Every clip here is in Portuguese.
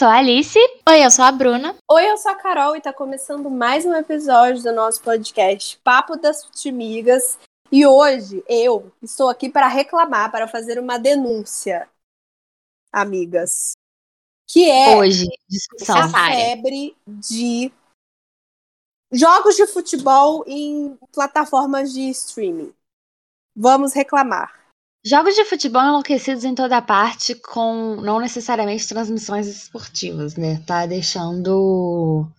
sou a Alice. Oi, eu sou a Bruna. Oi, eu sou a Carol e tá começando mais um episódio do nosso podcast Papo das Futimigas. E hoje eu estou aqui para reclamar, para fazer uma denúncia, amigas. Que é hoje, discussão. a febre de jogos de futebol em plataformas de streaming. Vamos reclamar. Jogos de futebol enlouquecidos em toda parte, com não necessariamente transmissões esportivas, né? Tá deixando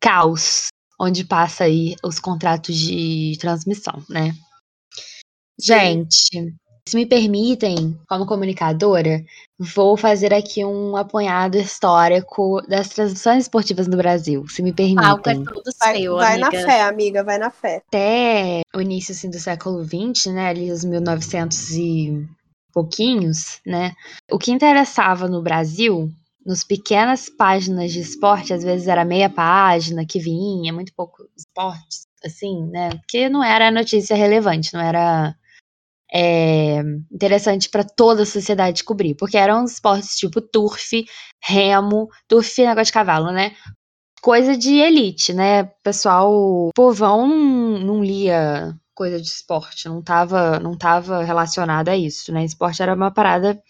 caos onde passa aí os contratos de transmissão, né? Gente, se me permitem, como comunicadora, vou fazer aqui um apanhado histórico das transmissões esportivas no Brasil, se me permitem. Algo é tudo Vai, seu, vai amiga. na fé, amiga, vai na fé. Até o início assim, do século XX, né, ali os 1900 e pouquinhos, né, o que interessava no Brasil, nos pequenas páginas de esporte, às vezes era meia página que vinha, muito pouco esportes, assim, né, porque não era notícia relevante, não era é, interessante para toda a sociedade cobrir, porque eram esportes tipo turf, remo, turf é negócio de cavalo, né? Coisa de elite, né? Pessoal, povão não, não lia coisa de esporte, não tava, não tava relacionado a isso, né? Esporte era uma parada,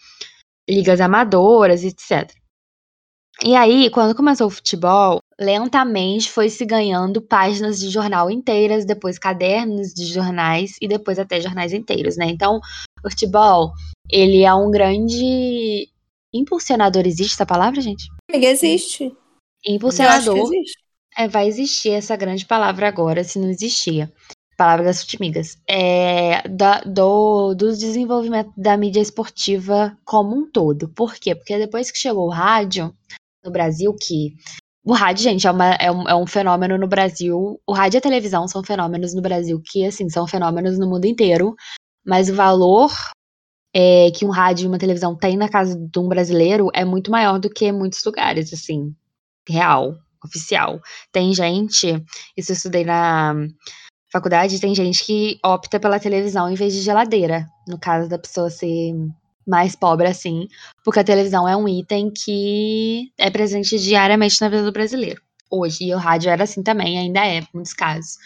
ligas amadoras, etc. E aí, quando começou o futebol, lentamente foi se ganhando páginas de jornal inteiras, depois cadernos de jornais e depois até jornais inteiros, né? Então, o futebol, ele é um grande impulsionador, existe essa palavra, gente? Amiga, existe. Impulsionador. existe. É, vai existir essa grande palavra agora, se não existia. Palavra das futimigas. É, da, do, do desenvolvimento da mídia esportiva como um todo. Por quê? Porque depois que chegou o rádio no Brasil, que. O rádio, gente, é, uma- é um, é um fenômeno no Brasil. O rádio e a televisão são fenômenos no Brasil que, assim, são fenômenos no mundo inteiro. Mas o valor é, que um rádio e uma televisão tem na casa de um brasileiro é muito maior do que muitos lugares, assim. Real, oficial. Tem gente, isso eu estudei na faculdade, tem gente que opta pela televisão em vez de geladeira. No caso da pessoa ser mais pobre assim, porque a televisão é um item que é presente diariamente na vida do brasileiro. Hoje, e o rádio era assim também, ainda é, em muitos casos.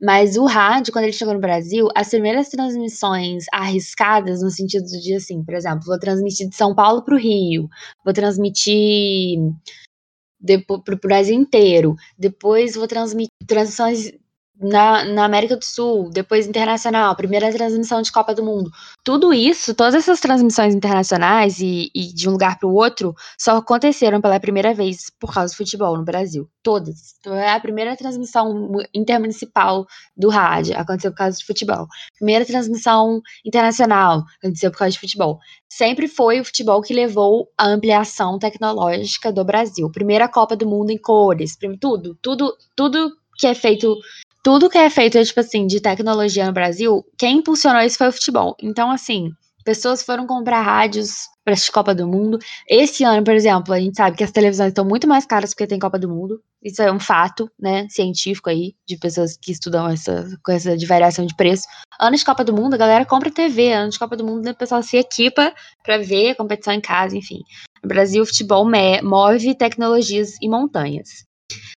Mas o rádio, quando ele chegou no Brasil, as primeiras transmissões arriscadas, no sentido de assim, por exemplo, vou transmitir de São Paulo para o Rio, vou transmitir para o Brasil inteiro, depois vou transmitir transmissões na, na América do Sul, depois internacional, primeira transmissão de Copa do Mundo. Tudo isso, todas essas transmissões internacionais e, e de um lugar para o outro, só aconteceram pela primeira vez por causa do futebol no Brasil. Todas. Então, é a primeira transmissão mu- intermunicipal do rádio, aconteceu por causa de futebol. Primeira transmissão internacional, aconteceu por causa de futebol. Sempre foi o futebol que levou a ampliação tecnológica do Brasil. Primeira Copa do Mundo em cores, tudo, tudo, tudo que é feito tudo que é feito, tipo assim, de tecnologia no Brasil, quem impulsionou isso foi o futebol. Então, assim, pessoas foram comprar rádios para essa Copa do Mundo. Esse ano, por exemplo, a gente sabe que as televisões estão muito mais caras porque tem Copa do Mundo. Isso é um fato, né, científico aí, de pessoas que estudam essa coisa de variação de preço. Ano de Copa do Mundo, a galera compra TV. Ano de Copa do Mundo, o pessoal se equipa para ver a competição em casa, enfim. No Brasil, o futebol move tecnologias e montanhas.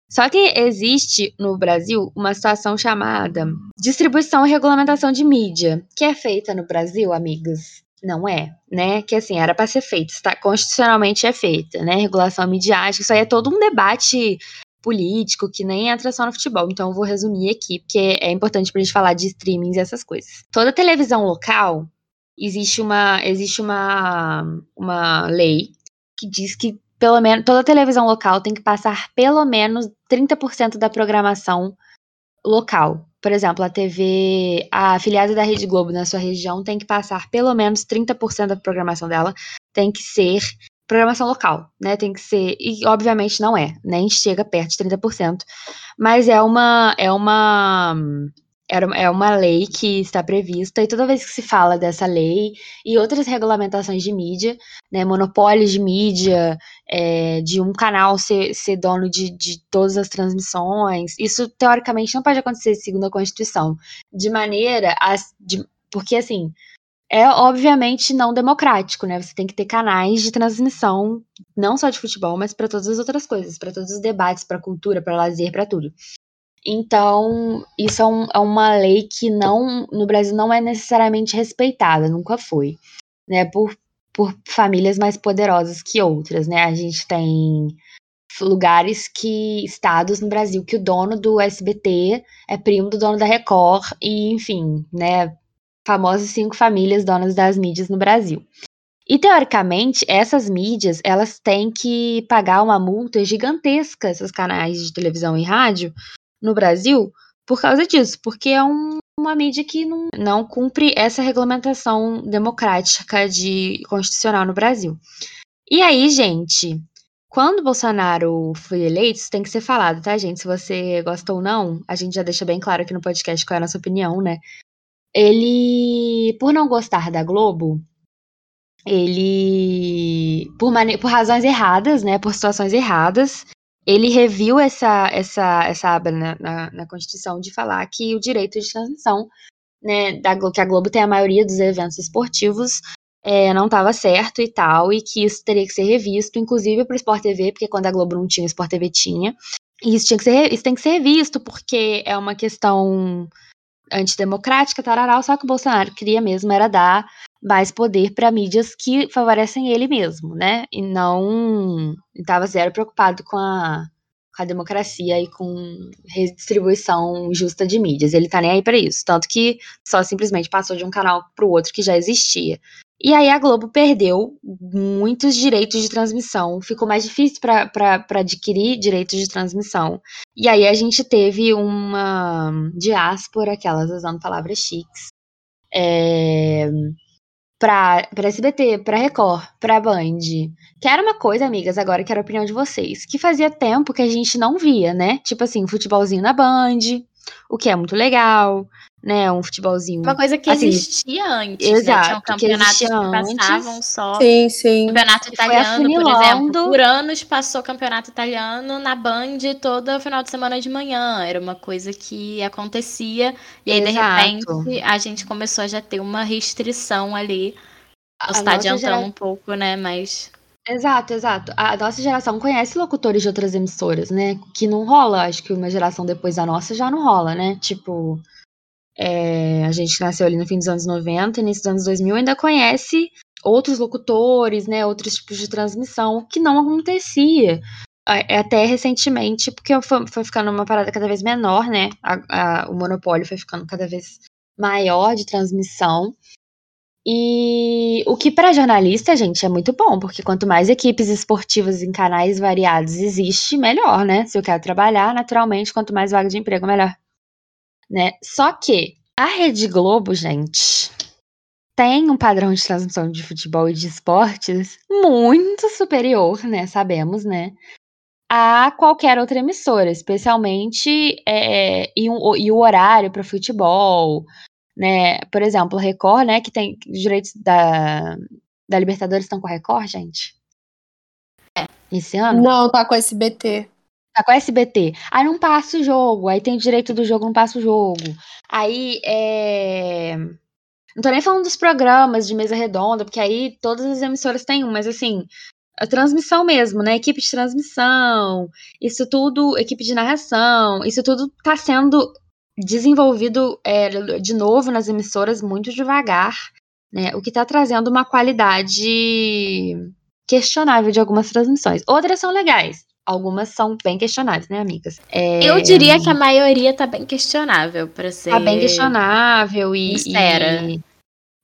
Só que existe no Brasil uma situação chamada distribuição e regulamentação de mídia, que é feita no Brasil, amigas. Não é, né? Que assim, era para ser feita, está constitucionalmente é feita, né? Regulação midiática, isso aí é todo um debate político que nem entra só no futebol. Então eu vou resumir aqui, porque é importante pra gente falar de streamings e essas coisas. Toda televisão local existe uma existe uma uma lei que diz que pelo menos toda televisão local tem que passar pelo menos 30% da programação local. Por exemplo, a TV, a afiliada da Rede Globo na sua região tem que passar pelo menos 30% da programação dela tem que ser programação local, né? Tem que ser, e obviamente não é, nem chega perto de 30%, mas é uma é uma é uma lei que está prevista, e toda vez que se fala dessa lei e outras regulamentações de mídia, né, monopólios de mídia, é, de um canal ser, ser dono de, de todas as transmissões, isso teoricamente não pode acontecer segundo a Constituição, de maneira a, de, porque assim, é obviamente não democrático, né? Você tem que ter canais de transmissão, não só de futebol, mas para todas as outras coisas, para todos os debates, para cultura, para lazer, para tudo. Então, isso é, um, é, uma lei que não no Brasil não é necessariamente respeitada, nunca foi, né? Por, por famílias mais poderosas que outras, né? A gente tem lugares que estados no Brasil que o dono do SBT é primo do dono da Record e enfim, né, famosas cinco famílias donas das mídias no Brasil. E teoricamente, essas mídias, elas têm que pagar uma multa gigantesca esses canais de televisão e rádio no Brasil por causa disso, porque é um, uma mídia que não, não cumpre essa regulamentação democrática de constitucional no Brasil. E aí, gente, quando Bolsonaro foi eleito, isso tem que ser falado, tá, gente? Se você gosta ou não, a gente já deixa bem claro aqui no podcast qual é a nossa opinião, né? Ele, por não gostar da Globo, ele, por, por razões erradas, né, por situações erradas, ele reviu essa, essa, essa aba na, na, na, Constituição de falar que o direito de transmissão, né, da, que a Globo tem a maioria dos eventos esportivos, é, não estava certo e tal, e que isso teria que ser revisto, inclusive para o Sport TV, porque quando a Globo não tinha, o Sport TV tinha. E isso, tinha que ser, isso tem que ser revisto, porque é uma questão antidemocrática, tararau, só que o Bolsonaro queria mesmo era dar mais poder para mídias que favorecem ele mesmo, né? E não estava zero preocupado com a, com a democracia e com redistribuição justa de mídias. Ele tá nem aí para isso, tanto que só simplesmente passou de um canal para o outro que já existia. E aí a Globo perdeu muitos direitos de transmissão, ficou mais difícil para adquirir direitos de transmissão. E aí a gente teve uma diáspora, aquelas usando palavras chiques, é, para SBT, para Record, para Band. Que era uma coisa, amigas, agora que era a opinião de vocês, que fazia tempo que a gente não via, né? Tipo assim, futebolzinho na Band, o que é muito legal né? Um futebolzinho. Uma coisa que assim, existia antes, exato, né? Tinham campeonatos que, que passavam antes. só. Sim, sim. Campeonato italiano, por exemplo. Por anos passou campeonato italiano na Band todo final de semana de manhã. Era uma coisa que acontecia. E aí, exato. de repente, a gente começou a já ter uma restrição ali. Posso estar adiantando gera... um pouco, né? Mas. Exato, exato. A nossa geração conhece locutores de outras emissoras, né? Que não rola. Acho que uma geração depois da nossa já não rola, né? Tipo. É, a gente nasceu ali no fim dos anos 90, início dos anos 2000, ainda conhece outros locutores, né, outros tipos de transmissão, que não acontecia. Até recentemente, porque foi, foi ficando uma parada cada vez menor, né? A, a, o monopólio foi ficando cada vez maior de transmissão. E o que para jornalista, gente, é muito bom, porque quanto mais equipes esportivas em canais variados existe, melhor, né? Se eu quero trabalhar, naturalmente, quanto mais vaga de emprego, melhor né? Só que a Rede Globo, gente, tem um padrão de transmissão de futebol e de esportes muito superior, né? Sabemos, né? A qualquer outra emissora, especialmente é, e, um, e, o horário para futebol, né? Por exemplo, Record, né? Que tem direitos da, da Libertadores estão com a Record, gente? É. Esse ano? Não, tá com a SBT. Tá com SBT. Aí não passa o jogo. Aí tem direito do jogo, não passa o jogo. Aí é. Não tô nem falando dos programas de mesa redonda, porque aí todas as emissoras têm um, mas assim, a transmissão mesmo, né? Equipe de transmissão, isso tudo, equipe de narração, isso tudo tá sendo desenvolvido é, de novo nas emissoras muito devagar, né? O que tá trazendo uma qualidade questionável de algumas transmissões. Outras são legais, algumas são bem questionáveis, né, amigas? É... Eu diria que a maioria tá bem questionável, para ser. Tá bem questionável e. E...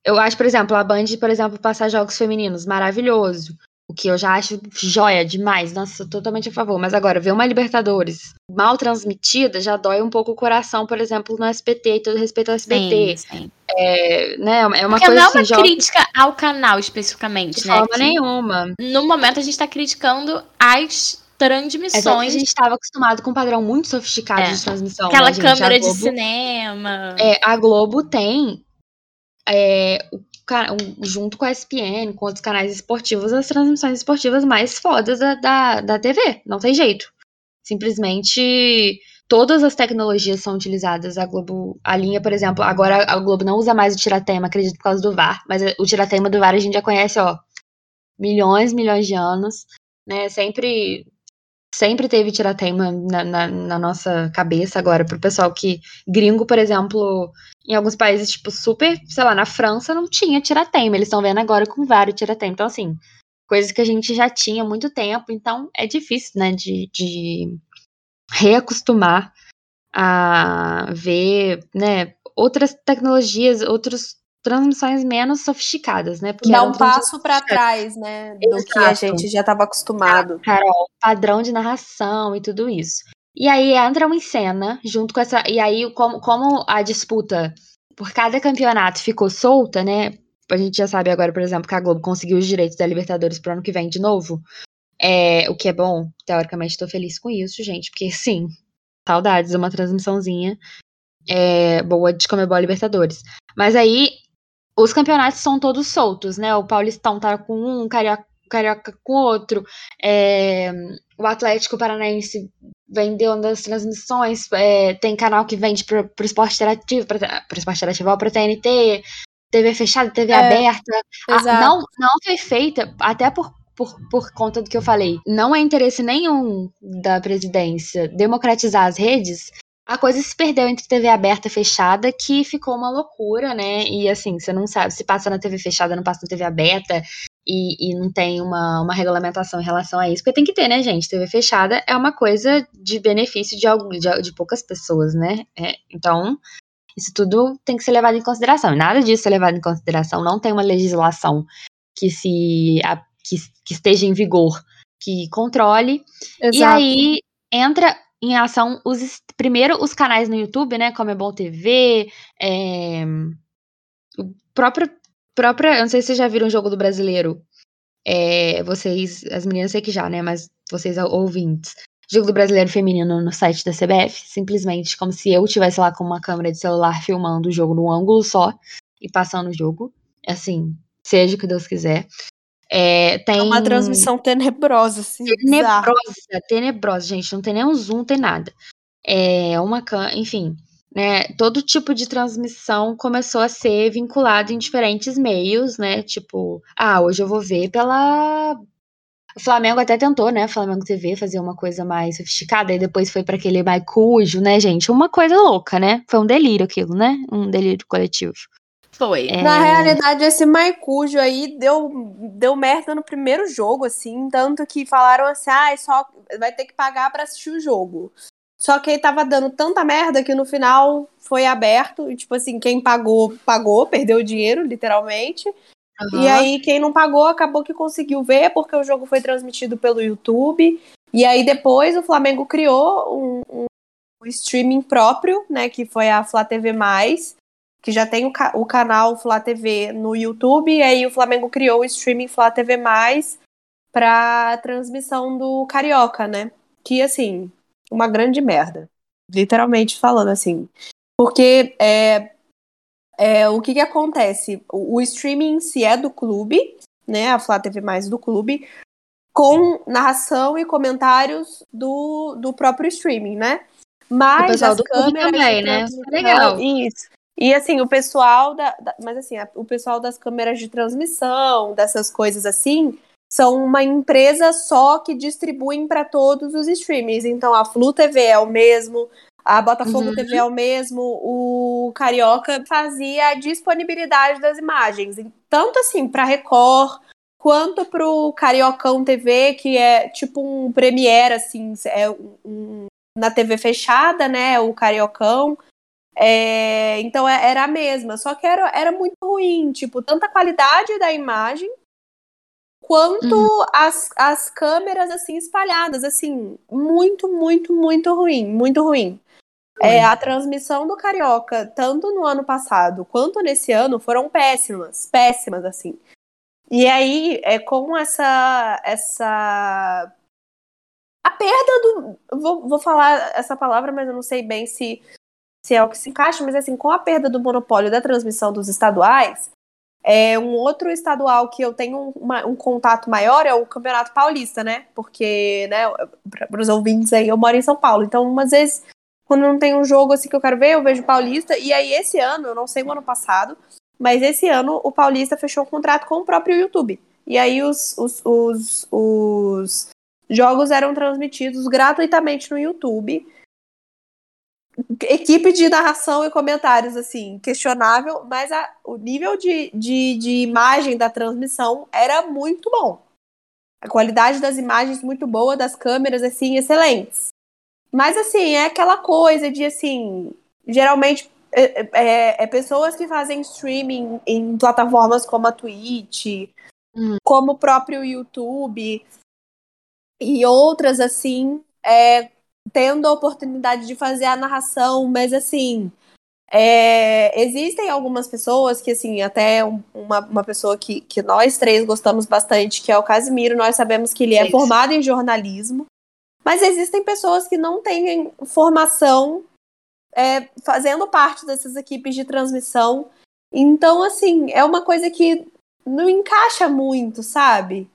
Eu acho, por exemplo, a Band, por exemplo, passar jogos femininos, maravilhoso. O que eu já acho joia demais. Nossa, totalmente a favor. Mas agora, ver uma Libertadores mal transmitida já dói um pouco o coração, por exemplo, no SPT e todo respeito ao SPT. Sim, sim. É, né, é uma Porque coisa não é uma assim, crítica ao canal especificamente, de né? De forma nenhuma. No momento a gente tá criticando as transmissões. É a gente estava acostumado com um padrão muito sofisticado é. de transmissão. Aquela né, câmera Globo, de cinema. É, a Globo tem, é, o, junto com a ESPN, com outros canais esportivos, as transmissões esportivas mais fodas da, da, da TV. Não tem jeito. Simplesmente todas as tecnologias são utilizadas. A Globo, a linha, por exemplo, agora a Globo não usa mais o tiratema, acredito por causa do VAR, mas o tiratema do VAR a gente já conhece, ó, milhões, milhões de anos, né? Sempre sempre teve tiratema na, na, na nossa cabeça agora pro pessoal que gringo, por exemplo, em alguns países tipo super, sei lá, na França não tinha tiratema, eles estão vendo agora com vários tiratema. Então assim, coisas que a gente já tinha há muito tempo, então é difícil, né, de, de reacostumar a ver, né, outras tecnologias, outras transmissões menos sofisticadas, né? Porque Dá um passo para trás, né, do Exato. que a gente já estava acostumado. Carol, padrão de narração e tudo isso. E aí entram em cena, junto com essa. E aí, como, como a disputa por cada campeonato ficou solta, né? A gente já sabe agora, por exemplo, que a Globo conseguiu os direitos da Libertadores pro ano que vem de novo. É, o que é bom, teoricamente, estou feliz com isso, gente, porque sim, saudades de uma transmissãozinha é, boa de Comebol Libertadores. Mas aí, os campeonatos são todos soltos, né? O Paulistão tá com um, o Carioca, Carioca com outro, é, o Atlético Paranaense vendeu das transmissões, é, tem canal que vende pro, pro esporte interativo, pra, pro esporte interativo, pra TNT, TV fechada, TV é, aberta. A, não, não foi feita, até por por, por conta do que eu falei, não é interesse nenhum da presidência democratizar as redes, a coisa se perdeu entre TV aberta e fechada, que ficou uma loucura, né? E assim, você não sabe se passa na TV fechada, não passa na TV aberta, e, e não tem uma, uma regulamentação em relação a isso, porque tem que ter, né, gente? TV fechada é uma coisa de benefício de, de, de poucas pessoas, né? É, então, isso tudo tem que ser levado em consideração. E nada disso é levado em consideração. Não tem uma legislação que se a, que, que esteja em vigor que controle. Exato. E aí entra em ação os primeiro os canais no YouTube, né, como é Bom TV, é, o próprio própria, eu não sei se vocês já viram o jogo do brasileiro. É, vocês, as meninas sei que já, né, mas vocês ouvintes. Jogo do Brasileiro Feminino no site da CBF, simplesmente como se eu estivesse lá com uma câmera de celular filmando o jogo num ângulo só e passando o jogo. Assim, seja o que Deus quiser. É, tem... é uma transmissão tenebrosa, assim. Tenebrosa, bizarro. tenebrosa, gente. Não tem nem um zoom, não tem nada. É uma. Enfim, né? Todo tipo de transmissão começou a ser vinculado em diferentes meios, né? Tipo, ah, hoje eu vou ver pela. O Flamengo até tentou, né? Flamengo TV fazer uma coisa mais sofisticada, e depois foi para aquele Maicujo, né, gente? Uma coisa louca, né? Foi um delírio aquilo, né? Um delírio coletivo. Foi. É... Na realidade, esse Maicujo aí deu, deu merda no primeiro jogo, assim, tanto que falaram assim, ah, só vai ter que pagar para assistir o jogo. Só que aí tava dando tanta merda que no final foi aberto, e tipo assim, quem pagou, pagou, perdeu o dinheiro, literalmente. Uhum. E aí, quem não pagou, acabou que conseguiu ver, porque o jogo foi transmitido pelo YouTube. E aí, depois, o Flamengo criou um, um, um streaming próprio, né? Que foi a Flá TV que já tem o, ca o canal Flá TV no YouTube, e aí o Flamengo criou o streaming Flá TV para transmissão do Carioca, né? Que assim, uma grande merda, literalmente falando assim, porque é, é o que que acontece? O, o streaming se é do clube, né? A Flá TV mais do clube, com narração e comentários do, do próprio streaming, né? Mas as câmeras também, né? Legal. Isso. E assim, o pessoal da, da mas assim, a, o pessoal das câmeras de transmissão, dessas coisas assim, são uma empresa só que distribuem para todos os streamings. Então a Flu TV é o mesmo, a Botafogo uhum. TV é o mesmo, o Carioca fazia a disponibilidade das imagens, tanto assim para Record quanto para o Cariocão TV, que é tipo um Premiere assim, é um, na TV fechada, né, o Cariocão. É, então é, era a mesma, só que era, era muito ruim, tipo, tanta qualidade da imagem quanto uhum. as, as câmeras assim espalhadas, assim, muito, muito, muito ruim, muito ruim. É, a transmissão do Carioca, tanto no ano passado quanto nesse ano, foram péssimas, péssimas, assim. E aí, é, com essa, essa a perda do. Vou, vou falar essa palavra, mas eu não sei bem se se é o que se encaixa, mas assim, com a perda do monopólio da transmissão dos estaduais, é, um outro estadual que eu tenho uma, um contato maior é o Campeonato Paulista, né? Porque, né, para os ouvintes aí, eu moro em São Paulo, então, umas vezes quando não tem um jogo assim que eu quero ver, eu vejo Paulista. E aí, esse ano, eu não sei o ano passado, mas esse ano o Paulista fechou um contrato com o próprio YouTube. E aí os, os, os, os jogos eram transmitidos gratuitamente no YouTube. Equipe de narração e comentários, assim, questionável, mas a, o nível de, de, de imagem da transmissão era muito bom. A qualidade das imagens muito boa, das câmeras, assim, excelentes. Mas, assim, é aquela coisa de, assim, geralmente é, é, é pessoas que fazem streaming em plataformas como a Twitch, hum. como o próprio YouTube e outras, assim, é, tendo a oportunidade de fazer a narração, mas, assim, é, existem algumas pessoas que, assim, até uma, uma pessoa que, que nós três gostamos bastante, que é o Casimiro, nós sabemos que ele é, é formado em jornalismo, mas existem pessoas que não têm formação é, fazendo parte dessas equipes de transmissão. Então, assim, é uma coisa que não encaixa muito, sabe?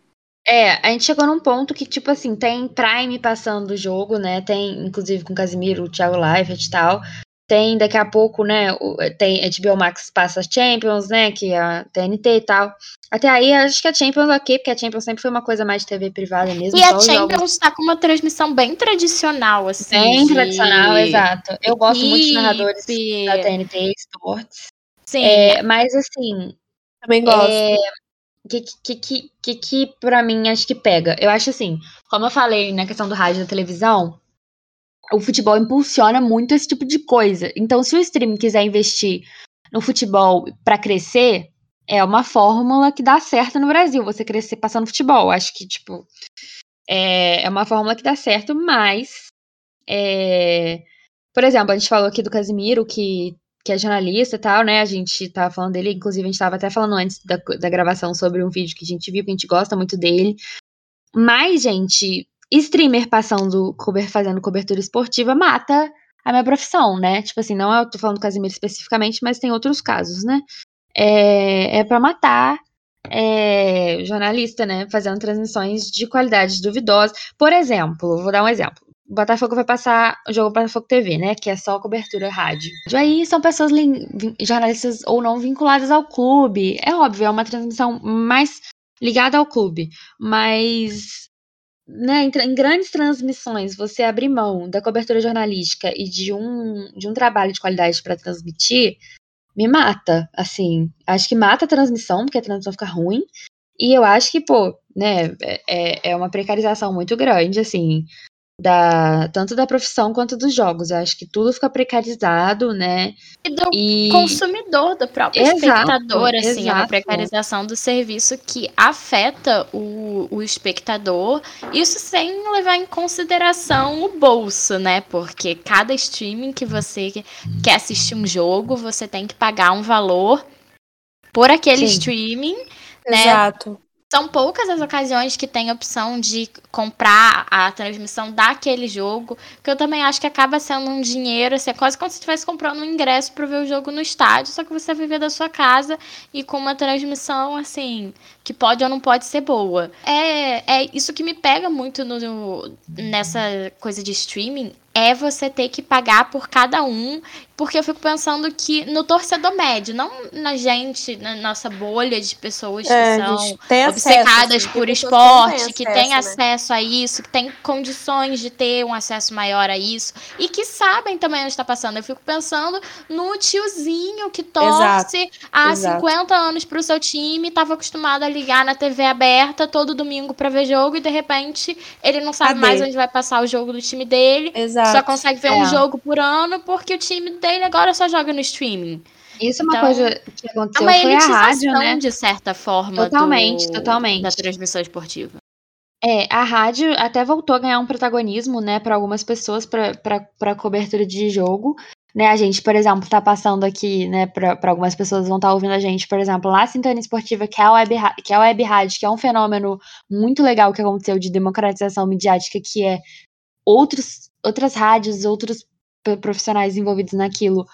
É, a gente chegou num ponto que, tipo assim, tem Prime passando o jogo, né? Tem, inclusive, com o Casimiro, o Thiago Live e tal. Tem daqui a pouco, né? Tem HBO Max passa Champions, né? Que é a TNT e tal. Até aí, acho que a Champions ok, porque a Champions sempre foi uma coisa mais de TV privada mesmo. E a Champions jogos... tá com uma transmissão bem tradicional, assim. Bem de... tradicional, exato. Eu gosto muito dos narradores da TNT Sports. Sim. É, mas assim. Também gosto. É, que, que, que, que, que pra mim acho que pega? Eu acho assim, como eu falei na questão do rádio e da televisão, o futebol impulsiona muito esse tipo de coisa. Então, se o streaming quiser investir no futebol para crescer, é uma fórmula que dá certo no Brasil, você crescer passando futebol. Acho que, tipo, é, é uma fórmula que dá certo, mas. É, por exemplo, a gente falou aqui do Casimiro, que, que é jornalista e tal, né? A gente tava falando dele, inclusive a gente tava até falando antes da, da gravação sobre um vídeo que a gente viu, que a gente gosta muito dele. Mas, gente, streamer passando, fazendo cobertura esportiva mata a minha profissão, né? Tipo assim, não eu tô falando do Casimiro especificamente, mas tem outros casos, né? É, é para matar é, jornalista, né? Fazendo transmissões de qualidade duvidosa. Por exemplo, vou dar um exemplo. O Botafogo vai passar o jogo Botafogo TV, né? Que é só cobertura rádio. Aí são pessoas jornalistas ou não vinculadas ao clube. É óbvio, é uma transmissão mais ligada ao clube. Mas né, em, em, grandes transmissões, você abrir mão da cobertura jornalística e de um, de um trabalho de qualidade para transmitir, me mata, assim. Acho que mata a transmissão, porque a transmissão fica ruim. E eu acho que, pô, né, é, é, é uma precarização muito grande, assim da tanto da profissão quanto dos jogos. Eu acho que tudo fica precarizado, né? E do e... consumidor, do próprio exato, espectador, assim, exato. é uma precarização do serviço que afeta o, o espectador. Isso sem levar em consideração o bolso, né? Porque cada streaming que você quer assistir um jogo, você tem que pagar um valor por aquele Sim. streaming. Né? Exato. São poucas as ocasiões que tem opção de comprar a transmissão daquele jogo, que eu também acho que acaba sendo um dinheiro, assim, é quase como se estivesse comprando um ingresso para ver o jogo no estádio, só que você vai ver da sua casa e com uma transmissão, assim, que pode ou não pode ser boa. É, é isso que me pega muito no nessa coisa de streaming, é você ter que pagar por cada um, porque eu fico pensando que no torcedor médio, não na gente, na nossa bolha de pessoas que é, são obcecadas acesso, por esporte, que tem acesso, né? acesso a isso, que tem condições de ter um acesso maior a isso, e que sabem também onde está passando. Eu fico pensando no tiozinho que torce Exato. há Exato. 50 anos para o seu time, estava acostumado a ligar na TV aberta todo domingo para ver jogo, e de repente ele não sabe Cadê? mais onde vai passar o jogo do time dele. Exato. Exato. Só consegue ver é. um jogo por ano porque o time dele agora só joga no streaming. Isso é uma então, coisa que aconteceu é uma foi a rádio, né? de certa forma, totalmente, do, totalmente. da transmissão esportiva. É, a rádio até voltou a ganhar um protagonismo, né, para algumas pessoas para cobertura de jogo, né? A gente, por exemplo, tá passando aqui, né, para algumas pessoas vão estar tá ouvindo a gente, por exemplo, lá a Sintonia Esportiva, que é a web, que é a web rádio, que é um fenômeno muito legal que aconteceu de democratização midiática, que é outros outras rádios, outros profissionais envolvidos naquilo,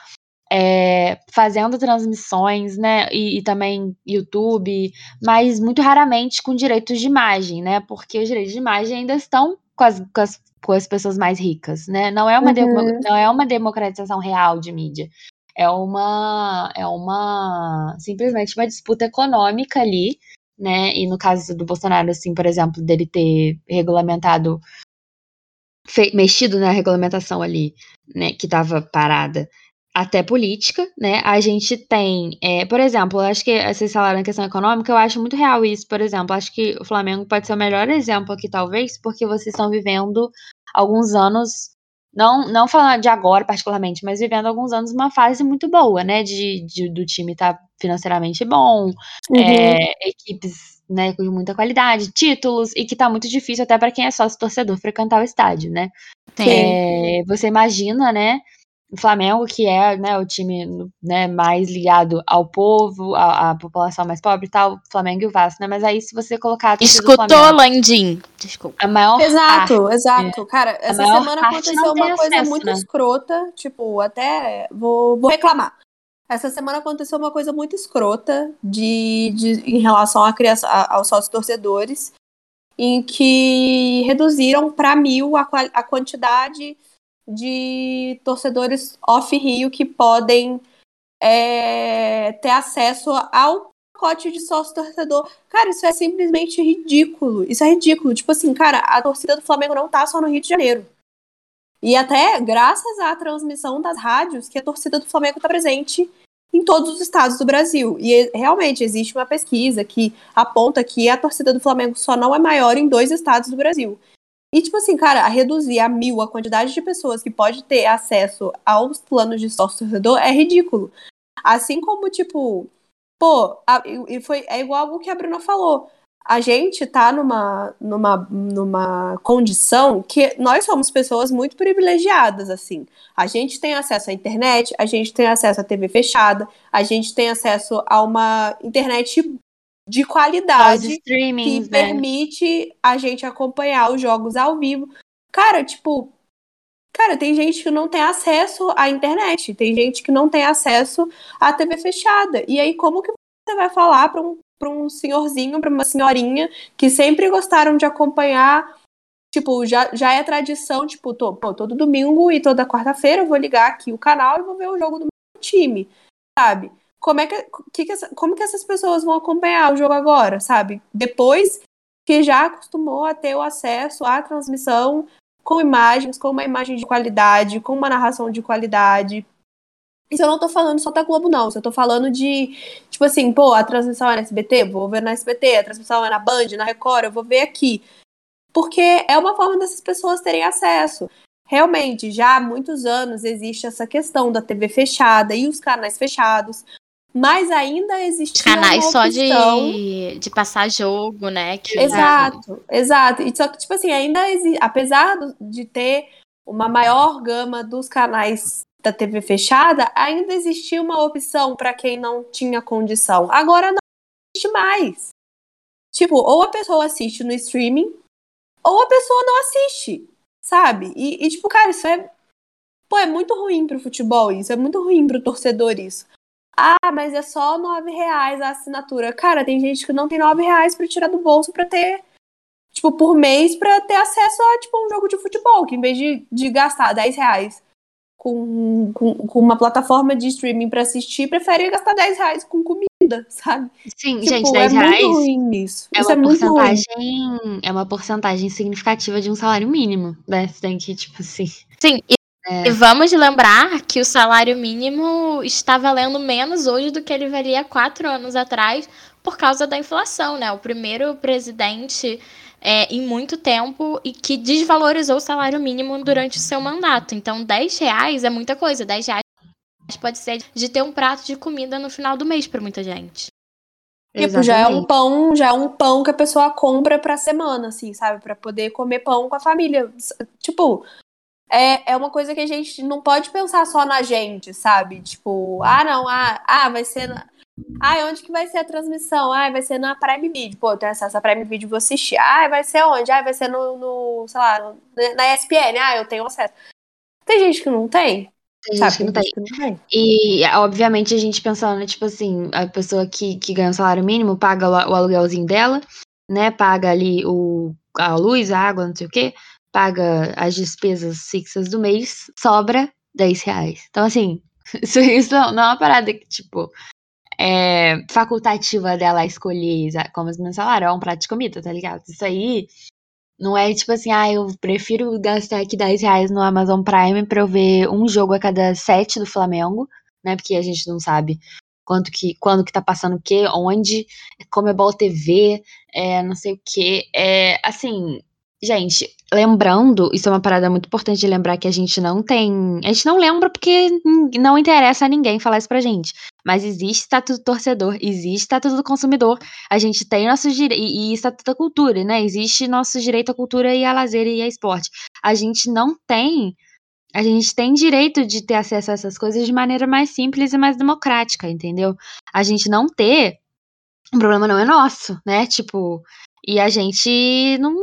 é, fazendo transmissões, né, e, e, também YouTube, mas muito raramente com direitos de imagem, né, porque os direitos de imagem ainda estão com as, com as, com as pessoas mais ricas, né? Não é uma, uhum. não é uma democratização real de mídia. É uma, é uma simplesmente uma disputa econômica ali, né? E no caso do Bolsonaro, assim, por exemplo, dele ter regulamentado, mexido na regulamentação ali, né, que estava parada, até política, né? A gente tem, é, por exemplo, acho que vocês falaram na questão econômica, eu acho muito real isso, por exemplo. Acho que o Flamengo pode ser o melhor exemplo aqui, talvez, porque vocês estão vivendo alguns anos, não, não falando de agora particularmente, mas vivendo alguns anos uma fase muito boa, né? De, de do time estar tá financeiramente bom, uhum. é, equipes né, com muita qualidade, títulos, e que tá muito difícil até para quem é sócio torcedor frequentar o estádio, né? É, você imagina, né? o Flamengo, que é né, o time né, mais ligado ao povo, à, à, população mais pobre e tal, Flamengo e o Vasco, né? Mas aí, se você colocar. Escutou, Landim? Desculpa. A maior Exato, parte, exato. É. Cara, essa semana aconteceu uma coisa acesso, muito né? escrota. Tipo, até vou, vou reclamar. Essa semana aconteceu uma coisa muito escrota de, de, em relação à criação, aos sócios torcedores, em que reduziram para mil a, a quantidade de torcedores off-Rio que podem é, ter acesso ao pacote de sócio-torcedor. Cara, isso é simplesmente ridículo. Isso é ridículo. Tipo assim, cara, a torcida do Flamengo não tá só no Rio de Janeiro. E até graças à transmissão das rádios que a torcida do Flamengo está presente em todos os estados do Brasil. E realmente existe uma pesquisa que aponta que a torcida do Flamengo só não é maior em dois estados do Brasil. E, tipo assim, cara, a reduzir a mil a quantidade de pessoas que pode ter acesso aos planos de sócio torcedor é ridículo. Assim como, tipo, pô, a, e foi, é igual o que a Bruna falou. A gente tá numa, numa, numa condição que nós somos pessoas muito privilegiadas, assim. A gente tem acesso à internet, a gente tem acesso à TV fechada, a gente tem acesso a uma internet de qualidade que né? permite a gente acompanhar os jogos ao vivo. Cara, tipo, cara, tem gente que não tem acesso à internet, tem gente que não tem acesso à TV fechada. E aí, como que você vai falar para um, pra um senhorzinho, para uma senhorinha que sempre gostaram de acompanhar? Tipo, já, já é tradição, tipo, tô, pô, todo domingo e toda quarta-feira eu vou ligar aqui o canal e vou ver o jogo do meu time, sabe? como é que, que, que essa, como que essas pessoas vão acompanhar o jogo agora, sabe? Depois que já acostumou a ter o acesso à transmissão com imagens, com uma imagem de qualidade, com uma narração de qualidade. Isso eu não tô falando só da Globo, não. Isso eu tô falando de, tipo assim, pô, a transmissão é na SBT, vou ver na SBT, a transmissão é na Band, na Record, eu vou ver aqui. Porque é uma forma dessas pessoas terem acesso. Realmente, já há muitos anos existe essa questão da TV fechada e os canais fechados mas ainda existe canais só de, de passar jogo, né? Que exato, exato. E só que, tipo assim, ainda existe, apesar de ter uma maior gama dos canais da TV fechada, ainda existia uma opção para quem não tinha condição. Agora não existe mais. Tipo, ou a pessoa assiste no streaming, ou a pessoa não assiste, sabe? E, e tipo, cara, isso é. Pô, é muito ruim pro futebol isso, é muito ruim pro torcedor isso. Ah, mas é só nove reais a assinatura. Cara, tem gente que não tem nove reais pra tirar do bolso pra ter, tipo, por mês pra ter acesso a, tipo, um jogo de futebol, que em vez de, de gastar dez reais com, com, com uma plataforma de streaming pra assistir, prefere gastar dez reais com comida, sabe? Sim, tipo, gente, 10 é reais muito ruim isso. É, isso uma é, porcentagem, é uma porcentagem significativa de um salário mínimo, né? Você tem que, tipo assim... Sim, é. E vamos lembrar que o salário mínimo está valendo menos hoje do que ele valia quatro anos atrás por causa da inflação, né? O primeiro presidente é, em muito tempo e que desvalorizou o salário mínimo durante o seu mandato. Então, 10 reais é muita coisa. 10 reais pode ser de ter um prato de comida no final do mês para muita gente. Tipo, já é um pão, já é um pão que a pessoa compra pra semana, assim, sabe? para poder comer pão com a família. Tipo, é, é uma coisa que a gente não pode pensar só na gente, sabe? Tipo, ah, não, ah, ah vai ser. Na... Ah, onde que vai ser a transmissão? Ah, vai ser na Prime Video. Pô, eu tenho acesso a Prime Video, vou assistir. Ah, vai ser onde? Ah, vai ser no, no sei lá, no, na ESPN. Ah, eu tenho acesso. Tem gente que não tem. Tem gente que não tem. que não tem. E, obviamente, a gente pensando, tipo assim, a pessoa que, que ganha o salário mínimo paga o aluguelzinho dela, né? Paga ali o, a luz, a água, não sei o quê paga as despesas fixas do mês, sobra 10 reais. Então, assim, isso, isso não é uma parada que, tipo, é facultativa dela escolher como meninas falaram, é um prato de comida, tá ligado? Isso aí não é tipo assim, ah, eu prefiro gastar aqui 10 reais no Amazon Prime pra eu ver um jogo a cada sete do Flamengo, né? Porque a gente não sabe quanto que, quando que tá passando o quê, onde, como é bom TV, é, não sei o quê. É, assim, gente, lembrando, isso é uma parada muito importante de lembrar que a gente não tem. A gente não lembra porque não interessa a ninguém falar isso pra gente. Mas existe estatuto do torcedor, existe estatuto do consumidor, a gente tem nossos direitos, e, estatuto da cultura, né? Existe nosso direito à cultura e a lazer e a esporte. A gente não tem. A gente tem direito de ter acesso a essas coisas de maneira mais simples e mais democrática, entendeu? A gente não ter. O problema não é nosso, né? Tipo, e a gente não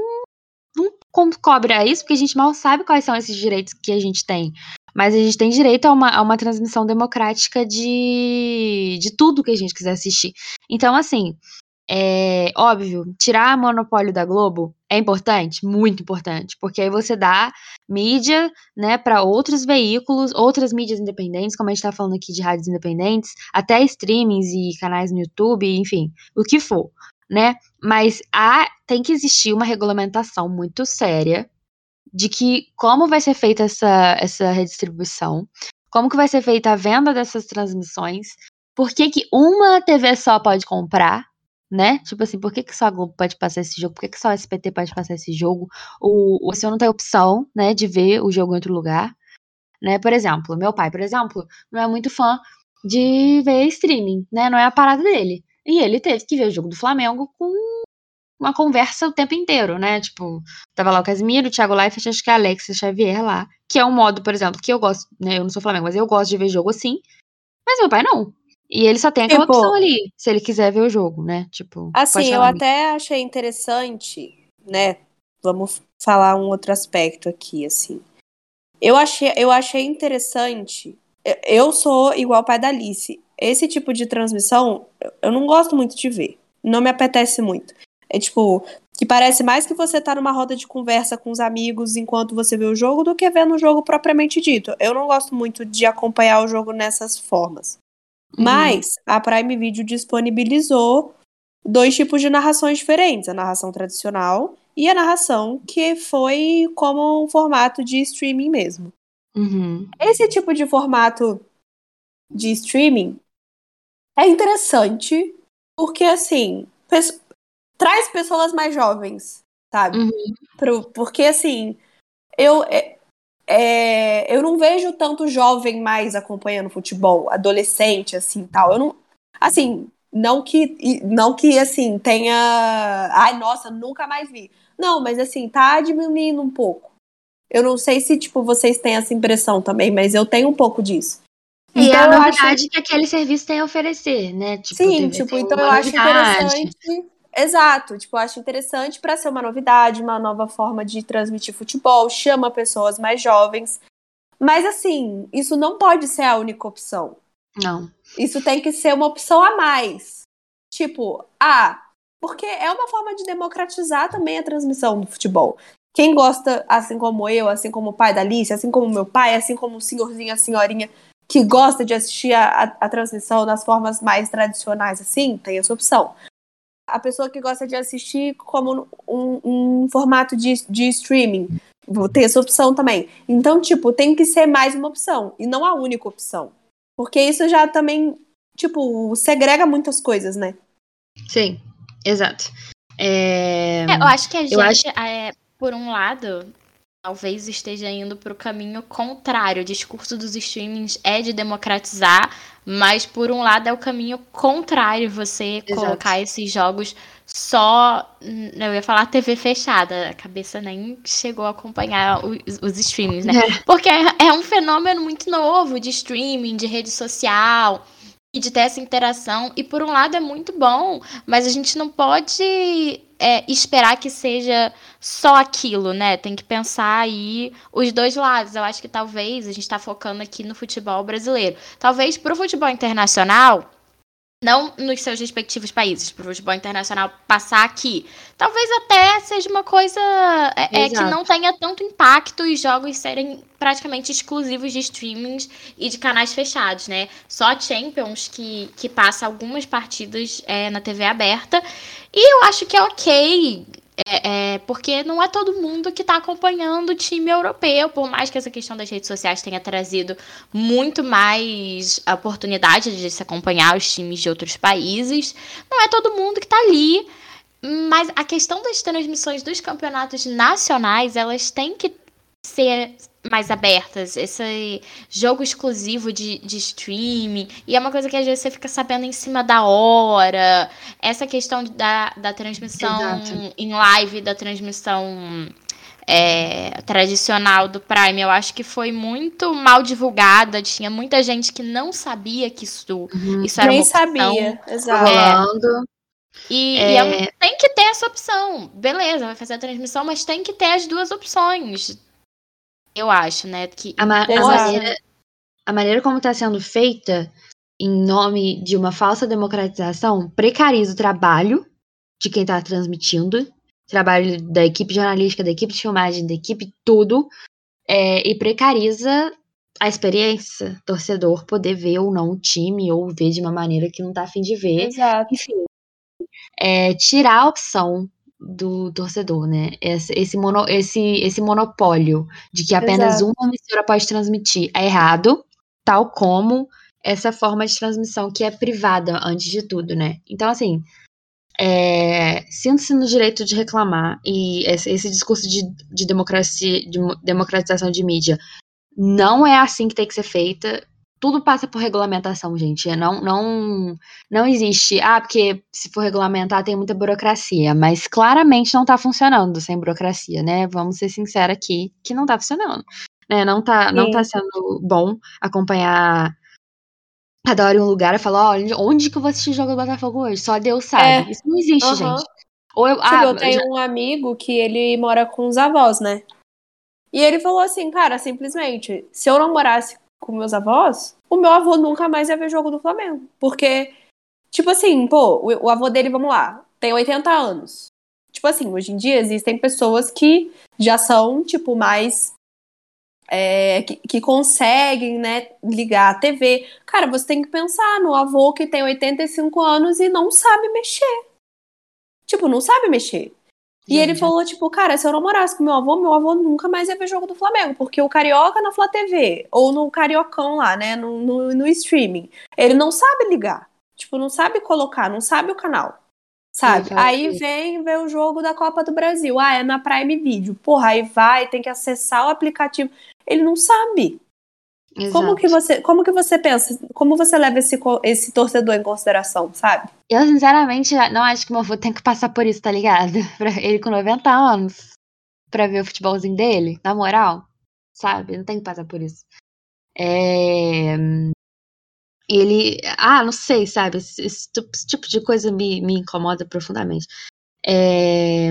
não cobra isso, porque a gente mal sabe quais são esses direitos que a gente tem. Mas a gente tem direito a uma, a uma transmissão democrática de, de tudo que a gente quiser assistir. Então, assim, é óbvio, tirar o monopólio da Globo é importante, muito importante, porque aí você dá mídia, né, para outros veículos, outras mídias independentes, como a gente tá falando aqui de rádios independentes, até streamings e canais no YouTube, enfim, o que for né? Mas há, tem que existir uma regulamentação muito séria de que como vai ser feita essa, essa redistribuição, como que vai ser feita a venda dessas transmissões, por que, que uma TV só pode comprar, né? Tipo assim, por que, que só a Globo pode passar esse jogo? Por que, que só a SPT pode passar esse jogo? O, o senhor não tem opção, né, de ver o jogo em outro lugar, né? Por exemplo, meu pai, por exemplo, não é muito fã de ver streaming, né? Não é a parada dele. E ele teve que ver o jogo do Flamengo com uma conversa o tempo inteiro, né? Tipo, tava lá o Casimiro, o Thiago Leifert, acho que a Alexia Xavier lá. Que é um modo, por exemplo, que eu gosto, né? Eu não sou Flamengo, mas eu gosto de ver jogo assim. Mas meu pai não. E ele só tem aquela tipo, opção ali, se ele quiser ver o jogo, né? Tipo. Assim, eu até achei interessante, né? Vamos falar um outro aspecto aqui, assim. Eu achei, eu achei interessante. Eu sou igual o pai da Alice esse tipo de transmissão eu não gosto muito de ver. Não me apetece muito. É tipo, que parece mais que você tá numa roda de conversa com os amigos enquanto você vê o jogo do que vendo o jogo propriamente dito. Eu não gosto muito de acompanhar o jogo nessas formas. Uhum. Mas a Prime Video disponibilizou dois tipos de narrações diferentes: a narração tradicional e a narração que foi como um formato de streaming mesmo. Uhum. Esse tipo de formato de streaming é interessante porque, assim, traz pessoas mais jovens, sabe? Uhum. Pro, porque, assim, eu, é, é, eu não vejo tanto jovem mais acompanhando futebol, adolescente, assim, tal. Eu não. Assim, não que, não que, assim, tenha. Ai, nossa, nunca mais vi. Não, mas, assim, tá diminuindo um pouco. Eu não sei se, tipo, vocês têm essa impressão também, mas eu tenho um pouco disso. E então, é a novidade acho... que aquele serviço tem a oferecer, né? Tipo, Sim, tipo, então eu acho interessante. Exato, tipo, eu acho interessante para ser uma novidade, uma nova forma de transmitir futebol, chama pessoas mais jovens. Mas assim, isso não pode ser a única opção. Não. Isso tem que ser uma opção a mais. Tipo, ah, porque é uma forma de democratizar também a transmissão do futebol. Quem gosta, assim como eu, assim como o pai da Alice, assim como meu pai, assim como o senhorzinho, a senhorinha que gosta de assistir a, a, a transmissão nas formas mais tradicionais, assim, tem essa opção. A pessoa que gosta de assistir como um, um formato de, de streaming, vou ter essa opção também. Então, tipo, tem que ser mais uma opção e não a única opção. Porque isso já também, tipo, segrega muitas coisas, né? Sim, exato. É... É, eu acho que a gente, acho... é, por um lado, talvez esteja indo para o caminho contrário. O discurso dos streamings é de democratizar, mas por um lado é o caminho contrário você Exato. colocar esses jogos só. Eu ia falar TV fechada, a cabeça nem chegou a acompanhar os, os streamings, né? É. Porque é, é um fenômeno muito novo de streaming, de rede social e de ter essa interação. E por um lado é muito bom, mas a gente não pode é, esperar que seja só aquilo, né? Tem que pensar aí os dois lados. Eu acho que talvez a gente está focando aqui no futebol brasileiro. Talvez para o futebol internacional não nos seus respectivos países, para o futebol internacional passar aqui. Talvez até seja uma coisa é, é, que não tenha tanto impacto e jogos serem praticamente exclusivos de streamings e de canais fechados, né? Só a Champions que, que passa algumas partidas é, na TV aberta. E eu acho que é ok é, é, porque não é todo mundo que está acompanhando o time europeu, por mais que essa questão das redes sociais tenha trazido muito mais oportunidade de se acompanhar os times de outros países. Não é todo mundo que está ali, mas a questão das transmissões dos campeonatos nacionais, elas têm que ser mais abertas, esse jogo exclusivo de, de streaming, e é uma coisa que às vezes você fica sabendo em cima da hora, essa questão da, da transmissão Exato. em live, da transmissão é, tradicional do Prime, eu acho que foi muito mal divulgada, tinha muita gente que não sabia que isso, uhum. isso era Nem uma opção. sabia, exato. É, e, é... e é, tem que ter essa opção. Beleza, vai fazer a transmissão, mas tem que ter as duas opções eu acho, né? Que a, ma a maneira, a maneira como está sendo feita, em nome de uma falsa democratização, precariza o trabalho de quem está transmitindo, trabalho da equipe jornalística, da equipe de filmagem, da equipe tudo, é, e precariza a experiência, torcedor poder ver ou não o time, ou ver de uma maneira que não tá afim de ver. Exato. Enfim, é, tirar a opção do torcedor, né? Esse, esse, mono, esse, esse monopólio de que apenas Exato. uma emissora pode transmitir é errado, tal como essa forma de transmissão que é privada antes de tudo, né? Então, assim, é, sinto-se no direito de reclamar e esse, esse discurso de, de democracia, de democratização de mídia não é assim que tem que ser feita tudo passa por regulamentação, gente. É, não, não, não existe, ah, porque se for regulamentar tem muita burocracia, mas claramente não está funcionando sem burocracia, né? Vamos ser sinceros aqui que não está funcionando. Né? Não está não tá sendo bom acompanhar cada hora em um lugar e falar, olha, onde que eu vou assistir o jogo do Botafogo hoje? Só Deus sabe. É. Isso não existe, uhum. gente. Ou eu, ah, eu tenho já... um amigo que ele mora com os avós, né? E ele falou assim, cara, simplesmente, se eu não morasse com meus avós, o meu avô nunca mais ia ver jogo do Flamengo. Porque, tipo assim, pô, o, o avô dele, vamos lá, tem 80 anos. Tipo assim, hoje em dia existem pessoas que já são, tipo, mais. É, que, que, conseguem, né, ligar a TV. Cara, você tem que pensar no avô que tem 85 anos e não sabe mexer. Tipo, não sabe mexer. E ele falou, tipo, cara, se eu não morasse com meu avô, meu avô nunca mais ia ver jogo do Flamengo, porque o Carioca na Flá TV, ou no Cariocão lá, né, no, no, no, streaming, ele não sabe ligar. Tipo, não sabe colocar, não sabe o canal. Sabe? Aí vem ver o jogo da Copa do Brasil. Ah, é na Prime Video. Porra, aí vai, tem que acessar o aplicativo. Ele não sabe. Exato. Como que você, como que você pensa? Como você leva esse, esse torcedor em consideração, sabe? Eu sinceramente não acho que meu avô tem que passar por isso, tá ligado? Pra ele com 90 anos pra ver o futebolzinho dele, na moral, sabe? Não tem que passar por isso. É... Ele, ah, não sei, sabe? Esse, esse, esse tipo de coisa me, me incomoda profundamente. É...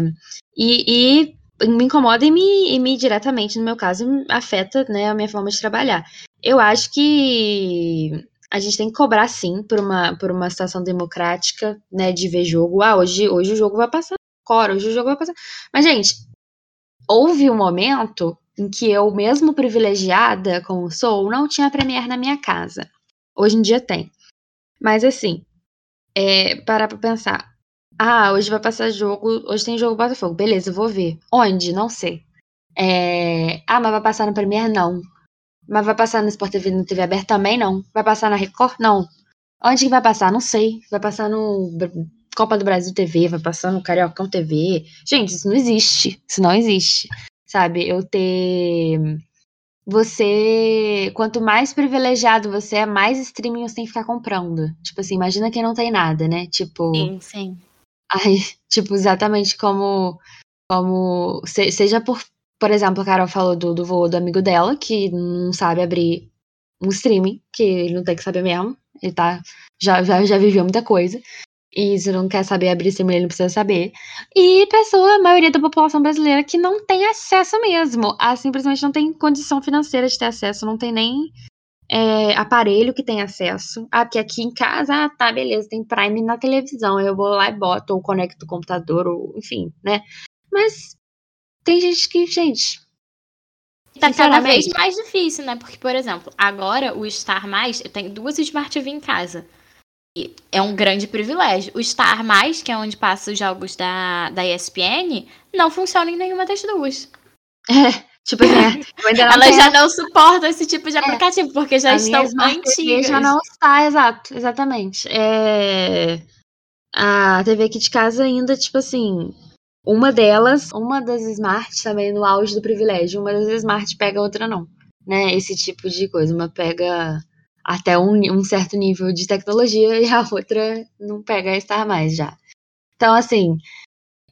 E, e me incomoda e me, e me diretamente, no meu caso, afeta né, a minha forma de trabalhar. Eu acho que a gente tem que cobrar sim por uma, por uma situação democrática, né, de ver jogo. Ah, hoje, hoje o jogo vai passar cora, hoje o jogo vai passar. Mas, gente, houve um momento em que eu, mesmo privilegiada como sou, não tinha Premiere na minha casa. Hoje em dia tem. Mas assim, é, parar pra pensar. Ah, hoje vai passar jogo. Hoje tem jogo Botafogo. Beleza, eu vou ver. Onde? Não sei. É... Ah, mas vai passar no Premiere? Não. Mas vai passar no Sport TV no TV aberto também? Não. Vai passar na Record? Não. Onde que vai passar? Não sei. Vai passar no Copa do Brasil TV, vai passar no Cariocão TV. Gente, isso não existe. Isso não existe. Sabe? Eu ter. Você. Quanto mais privilegiado você é, mais streaming você tem que ficar comprando. Tipo assim, imagina quem não tem nada, né? Tipo. Sim, sim. Aí, tipo, exatamente como. como se, seja por. Por exemplo, a Carol falou do, do voo do amigo dela, que não sabe abrir um streaming, que ele não tem que saber mesmo. Ele tá. Já, já, já viveu muita coisa. E se não quer saber abrir streaming, ele não precisa saber. E pessoa, a maioria da população brasileira, que não tem acesso mesmo. A simplesmente não tem condição financeira de ter acesso, não tem nem é, aparelho que tem acesso. Ah, porque aqui em casa, ah, tá, beleza, tem Prime na televisão. Eu vou lá e boto, ou conecto o computador, ou enfim, né? Mas tem gente que, gente. Tá cada vez mais difícil, né? Porque, por exemplo, agora o Star Mais, eu tenho duas Smart TV em casa. E é um grande privilégio. O Star Mais, que é onde passa os jogos da, da ESPN, não funciona em nenhuma das duas. É. Tipo assim, ela já não suporta esse tipo de é. aplicativo, é. porque já a estão antigas. Já não está, exato, exatamente. É... A TV aqui de casa ainda, tipo assim, uma delas, uma das Smart também no auge do privilégio, uma das Smart pega, a outra não. Né? Esse tipo de coisa. Uma pega até um, um certo nível de tecnologia e a outra não pega a estar mais já. Então, assim,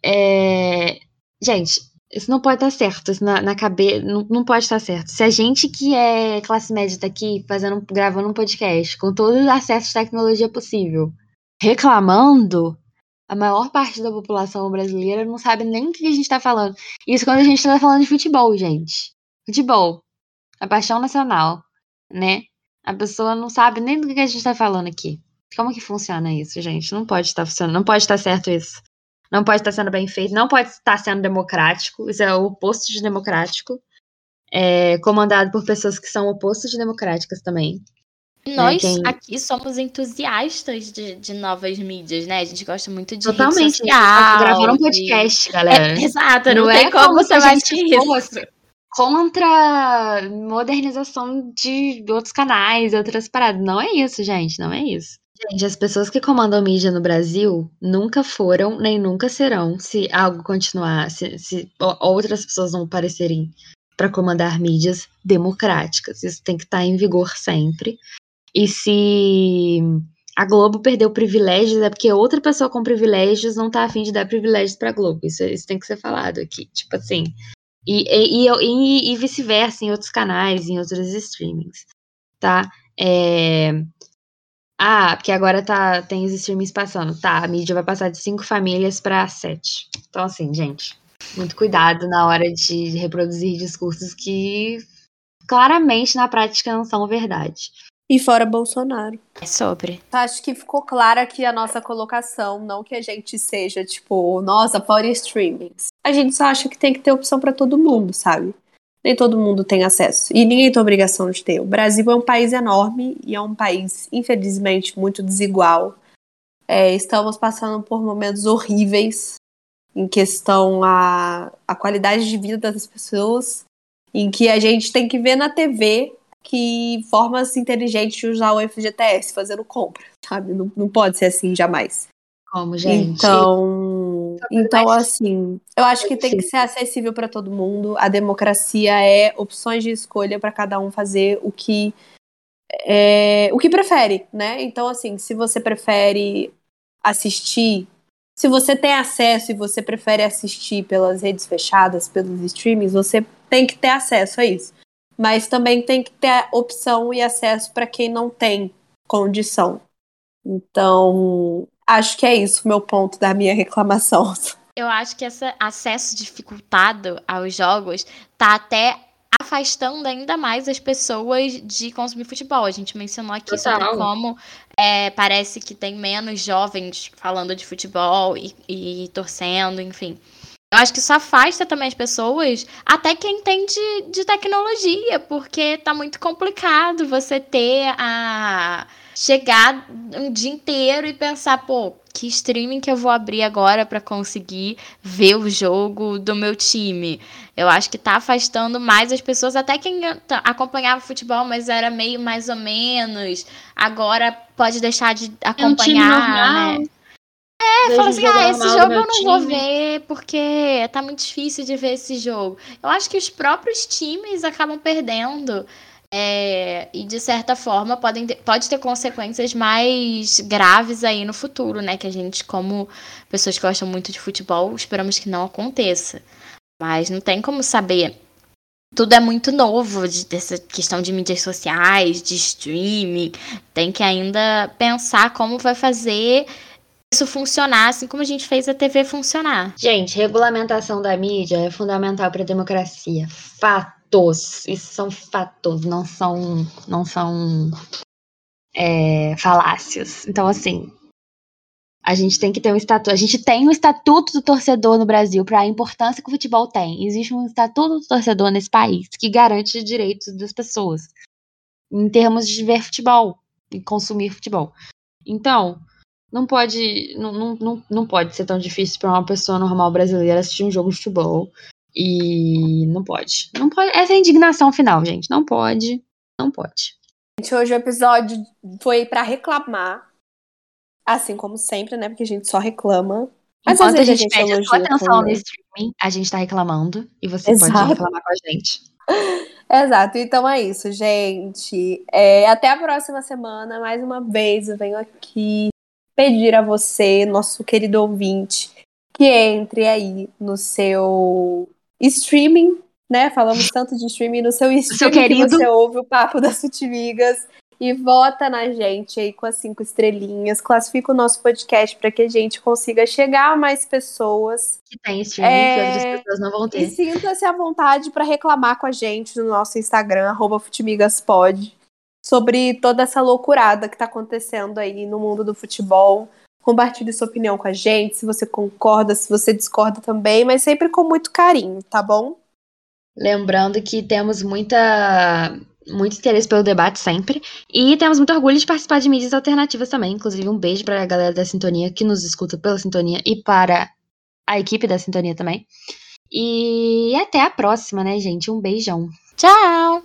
é... gente, isso não pode estar certo, isso na, na cabeça, não, não pode estar certo. Se a gente que é classe média tá aqui fazendo, gravando um podcast com todos os acessos de tecnologia possível, reclamando, a maior parte da população brasileira não sabe nem o que a gente tá falando. Isso quando a gente tá falando de futebol, gente. Futebol. A paixão nacional, né? A pessoa não sabe nem do que a gente tá falando aqui. Como que funciona isso, gente? Não pode estar funcionando, não pode estar certo isso não pode estar sendo bem feito, não pode estar sendo democrático, isso é o oposto de democrático, é, comandado por pessoas que são opostos de democráticas também. Né, Nós quem... aqui somos entusiastas de, de, novas mídias, né? A gente gosta muito de Totalmente. rede social. Gravando um podcast, de... galera. É, exato, não, não tem é como você bater isso. Contra modernização de outros canais, outras paradas. Não é isso, gente, não é isso. Gente, as pessoas que comandam mídia no Brasil nunca foram, nem nunca serão, se algo continuar, se, se outras pessoas não aparecerem para comandar mídias democráticas. Isso tem que estar tá em vigor sempre. E se a Globo perdeu privilégios, é porque outra pessoa com privilégios não tá afim de dar privilégios pra Globo. Isso, isso tem que ser falado aqui. Tipo assim. E, e, e, e vice-versa em outros canais, em outros streamings. Tá? É, ah, porque agora tá, tem os streamings passando. Tá, a mídia vai passar de cinco famílias para sete. Então, assim, gente, muito cuidado na hora de reproduzir discursos que claramente na prática não são verdade. E fora Bolsonaro. É sobre. Acho que ficou clara aqui a nossa colocação, não que a gente seja tipo, nossa, fora streamings. A gente só acha que tem que ter opção para todo mundo, sabe? nem todo mundo tem acesso. E ninguém tem obrigação de ter. O Brasil é um país enorme e é um país, infelizmente, muito desigual. É, estamos passando por momentos horríveis em questão a, a qualidade de vida das pessoas, em que a gente tem que ver na TV que formas inteligentes de usar o FGTS fazendo compra, sabe? Não, não pode ser assim jamais. Como, gente? Então, então assim, eu acho que tem que ser acessível para todo mundo. A democracia é opções de escolha para cada um fazer o que é, o que prefere, né? Então, assim, se você prefere assistir, se você tem acesso e você prefere assistir pelas redes fechadas, pelos streamings, você tem que ter acesso a isso. Mas também tem que ter opção e acesso para quem não tem condição. Então, Acho que é isso o meu ponto da minha reclamação. Eu acho que esse acesso dificultado aos jogos tá até afastando ainda mais as pessoas de consumir futebol. A gente mencionou aqui Total. sobre como é, parece que tem menos jovens falando de futebol e, e, torcendo, enfim. Eu acho que isso afasta também as pessoas, até quem entende de tecnologia, porque tá muito complicado você ter a chegar um dia inteiro e pensar, pô, que streaming que eu vou abrir agora para conseguir ver o jogo do meu time. Eu acho que tá afastando mais as pessoas, até quem acompanhava futebol, mas era meio mais ou menos, agora pode deixar de acompanhar, é um né? É, fala assim, ah, esse jogo eu não time. vou ver porque tá muito difícil de ver esse jogo. Eu acho que os próprios times acabam perdendo é, e de certa forma podem ter, pode ter consequências mais graves aí no futuro, né? Que a gente, como pessoas que gostam muito de futebol, esperamos que não aconteça. Mas não tem como saber. Tudo é muito novo de, dessa questão de mídias sociais, de streaming. Tem que ainda pensar como vai fazer isso funcionar, assim como a gente fez a TV funcionar. Gente, regulamentação da mídia é fundamental para a democracia. Fato fatos. Isso são fatos, não são, não são é, falácias. Então, assim, a gente tem que ter um estatuto. A gente tem um estatuto do torcedor no Brasil para a importância que o futebol tem. Existe um estatuto do torcedor nesse país que garante os direitos das pessoas em termos de ver futebol e consumir futebol. Então, não pode, não, não, não, não pode ser tão difícil para uma pessoa normal brasileira assistir um jogo de futebol. E não pode. Não pode. Essa é a indignação final, gente. Não pode. Não pode. Gente, hoje o episódio foi para reclamar. Assim como sempre, né? Porque a gente só reclama. Mas Enquanto a gente, a gente pede a sua atenção no streaming, a gente tá reclamando. E você Exato. pode reclamar com a gente. Exato, então é isso, gente. É, até a próxima semana. Mais uma vez, eu venho aqui pedir a você, nosso querido ouvinte, que entre aí no seu streaming, né? Falamos tanto de streaming no seu streaming seu querido. que você ouve o papo das Futimigas e vota na gente aí com as cinco estrelinhas, classifica o nosso podcast para que a gente consiga chegar a mais pessoas. Que tem streaming é... que outras pessoas não vão ter. E sinta-se à vontade para reclamar com a gente no nosso Instagram, arroba Futimigaspod, sobre toda essa loucurada que está acontecendo aí no mundo do futebol. Compartilhe sua opinião com a gente, se você concorda, se você discorda também, mas sempre com muito carinho, tá bom? Lembrando que temos muita muito interesse pelo debate sempre. E temos muito orgulho de participar de mídias alternativas também. Inclusive, um beijo para a galera da Sintonia que nos escuta pela Sintonia e para a equipe da Sintonia também. E até a próxima, né, gente? Um beijão. Tchau!